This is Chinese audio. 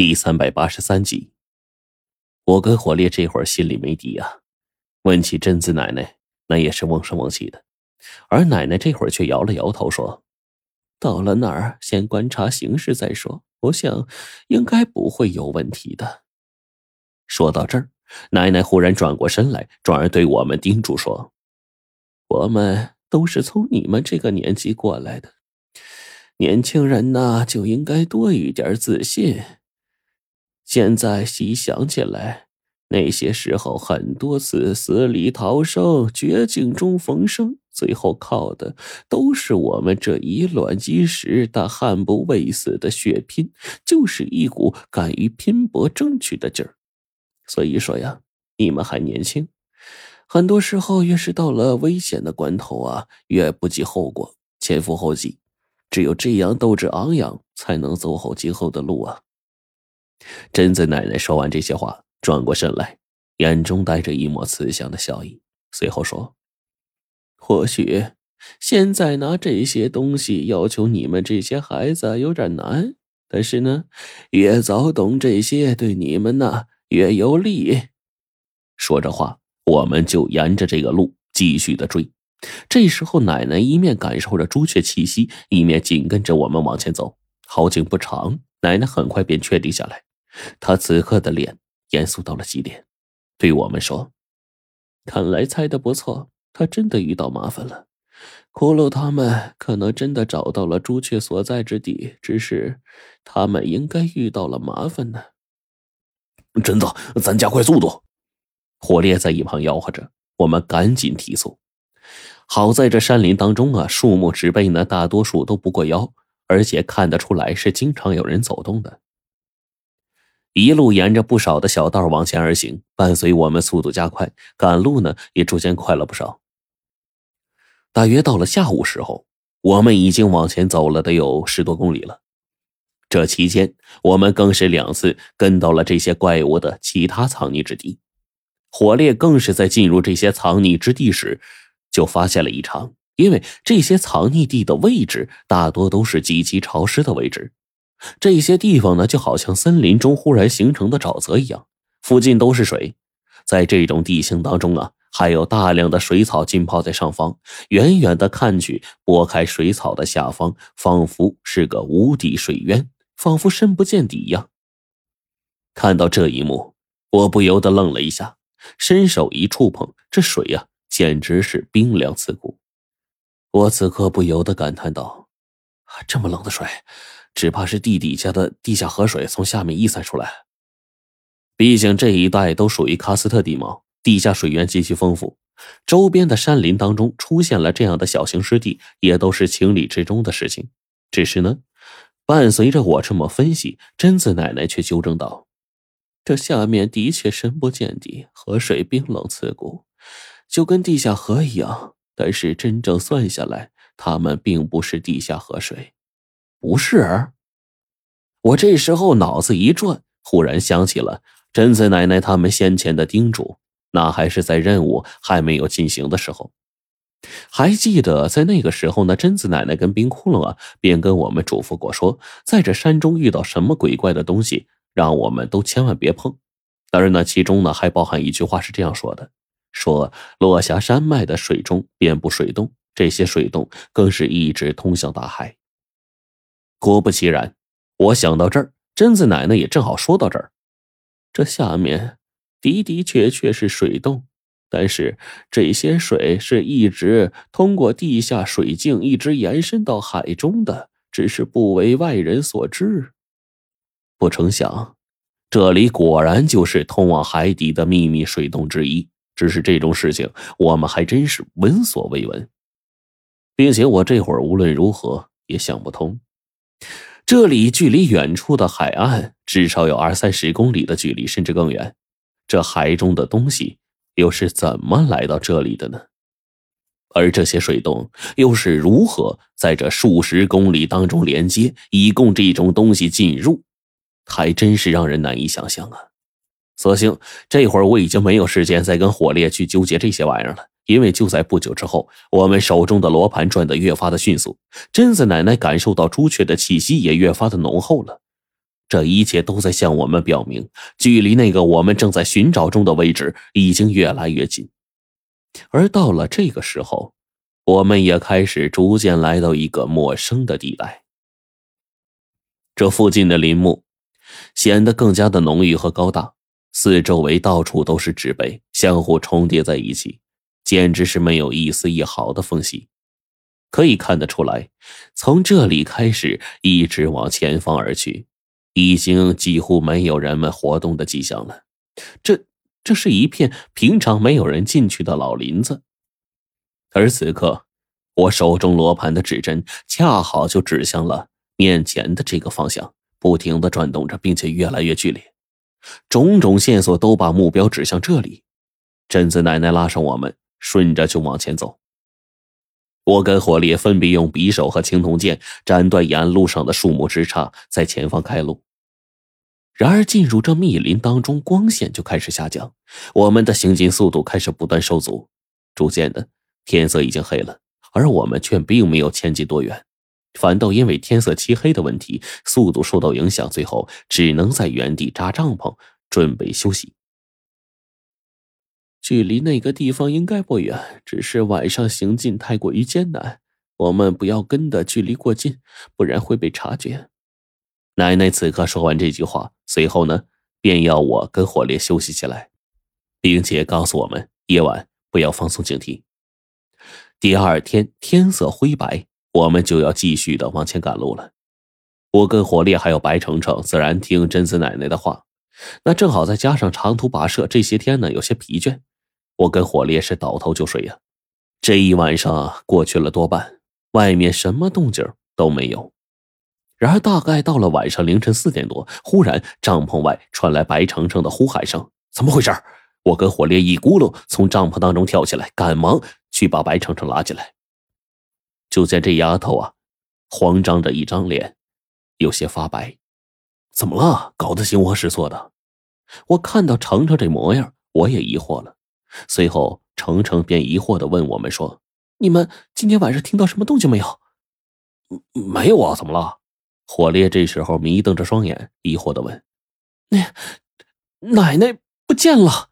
第三百八十三集，我跟火烈这会儿心里没底呀。问起贞子奶奶，那也是瓮声瓮气的。而奶奶这会儿却摇了摇头说：“到了那儿，先观察形势再说。我想，应该不会有问题的。”说到这儿，奶奶忽然转过身来，转而对我们叮嘱说：“我们都是从你们这个年纪过来的，年轻人呐，就应该多一点自信。”现在细想起来，那些时候很多次死里逃生、绝境中逢生，最后靠的都是我们这以卵击石但悍不畏死的血拼，就是一股敢于拼搏争取的劲儿。所以说呀，你们还年轻，很多时候越是到了危险的关头啊，越不计后果，前赴后继，只有这样斗志昂扬，才能走好今后的路啊。贞子奶奶说完这些话，转过身来，眼中带着一抹慈祥的笑意，随后说：“或许现在拿这些东西要求你们这些孩子有点难，但是呢，越早懂这些，对你们呢越有利。”说着话，我们就沿着这个路继续的追。这时候，奶奶一面感受着朱雀气息，一面紧跟着我们往前走。好景不长，奶奶很快便确定下来。他此刻的脸严肃到了极点，对我们说：“看来猜的不错，他真的遇到麻烦了。骷髅他们可能真的找到了朱雀所在之地，只是他们应该遇到了麻烦呢。”真的，咱加快速度！火烈在一旁吆喝着，我们赶紧提速。好在这山林当中啊，树木植被呢，大多数都不过腰，而且看得出来是经常有人走动的。一路沿着不少的小道往前而行，伴随我们速度加快，赶路呢也逐渐快了不少。大约到了下午时候，我们已经往前走了得有十多公里了。这期间，我们更是两次跟到了这些怪物的其他藏匿之地。火烈更是在进入这些藏匿之地时，就发现了异常，因为这些藏匿地的位置大多都是极其潮湿的位置。这些地方呢，就好像森林中忽然形成的沼泽一样，附近都是水。在这种地形当中啊，还有大量的水草浸泡在上方。远远的看去，拨开水草的下方，仿佛是个无底水渊，仿佛深不见底一样。看到这一幕，我不由得愣了一下，伸手一触碰，这水呀，简直是冰凉刺骨。我此刻不由得感叹道：“这么冷的水！”只怕是地底下的地下河水从下面溢散出来。毕竟这一带都属于喀斯特地貌，地下水源极其丰富。周边的山林当中出现了这样的小型湿地，也都是情理之中的事情。只是呢，伴随着我这么分析，贞子奶奶却纠正道：“这下面的确深不见底，河水冰冷刺骨，就跟地下河一样。但是真正算下来，它们并不是地下河水。”不是，我这时候脑子一转，忽然想起了贞子奶奶他们先前的叮嘱，那还是在任务还没有进行的时候。还记得在那个时候呢，贞子奶奶跟冰窟窿啊，便跟我们嘱咐过，说在这山中遇到什么鬼怪的东西，让我们都千万别碰。当然呢，其中呢还包含一句话是这样说的：说落霞山脉的水中遍布水洞，这些水洞更是一直通向大海。果不其然，我想到这儿，贞子奶奶也正好说到这儿。这下面的的确确是水洞，但是这些水是一直通过地下水镜一直延伸到海中的，只是不为外人所知。不成想，这里果然就是通往海底的秘密水洞之一。只是这种事情，我们还真是闻所未闻，并且我这会儿无论如何也想不通。这里距离远处的海岸至少有二三十公里的距离，甚至更远。这海中的东西又是怎么来到这里的呢？而这些水洞又是如何在这数十公里当中连接，以供这种东西进入？还真是让人难以想象啊！所幸这会儿我已经没有时间再跟火烈去纠结这些玩意儿了。因为就在不久之后，我们手中的罗盘转得越发的迅速，贞子奶奶感受到朱雀的气息也越发的浓厚了。这一切都在向我们表明，距离那个我们正在寻找中的位置已经越来越近。而到了这个时候，我们也开始逐渐来到一个陌生的地带。这附近的林木显得更加的浓郁和高大，四周围到处都是植被，相互重叠在一起，简直是没有一丝一毫的缝隙。可以看得出来，从这里开始一直往前方而去。已经几乎没有人们活动的迹象了，这这是一片平常没有人进去的老林子。而此刻，我手中罗盘的指针恰好就指向了面前的这个方向，不停的转动着，并且越来越剧烈。种种线索都把目标指向这里。贞子奶奶拉上我们，顺着就往前走。我跟火烈分别用匕首和青铜剑斩断沿路上的树木枝杈，在前方开路。然而，进入这密林当中，光线就开始下降，我们的行进速度开始不断受阻。逐渐的，天色已经黑了，而我们却并没有前进多远，反倒因为天色漆黑的问题，速度受到影响，最后只能在原地扎帐篷，准备休息。距离那个地方应该不远，只是晚上行进太过于艰难。我们不要跟的距离过近，不然会被察觉。奶奶此刻说完这句话，随后呢，便要我跟火烈休息起来，并且告诉我们夜晚不要放松警惕。第二天天色灰白，我们就要继续的往前赶路了。我跟火烈还有白程程自然听贞子奶奶的话，那正好再加上长途跋涉，这些天呢有些疲倦。我跟火烈是倒头就睡呀，这一晚上过去了多半，外面什么动静都没有。然而大概到了晚上凌晨四点多，忽然帐篷外传来白程程的呼喊声：“怎么回事？”我跟火烈一咕噜从帐篷当中跳起来，赶忙去把白程程拉起来。就见这丫头啊，慌张着一张脸，有些发白。怎么了？搞得惊慌失措的。我看到程程这模样，我也疑惑了。随后，程程便疑惑的问我们说：“你们今天晚上听到什么动静没有？”“没有啊，怎么了？”火烈这时候迷瞪着双眼，疑惑的问：“那奶奶不见了？”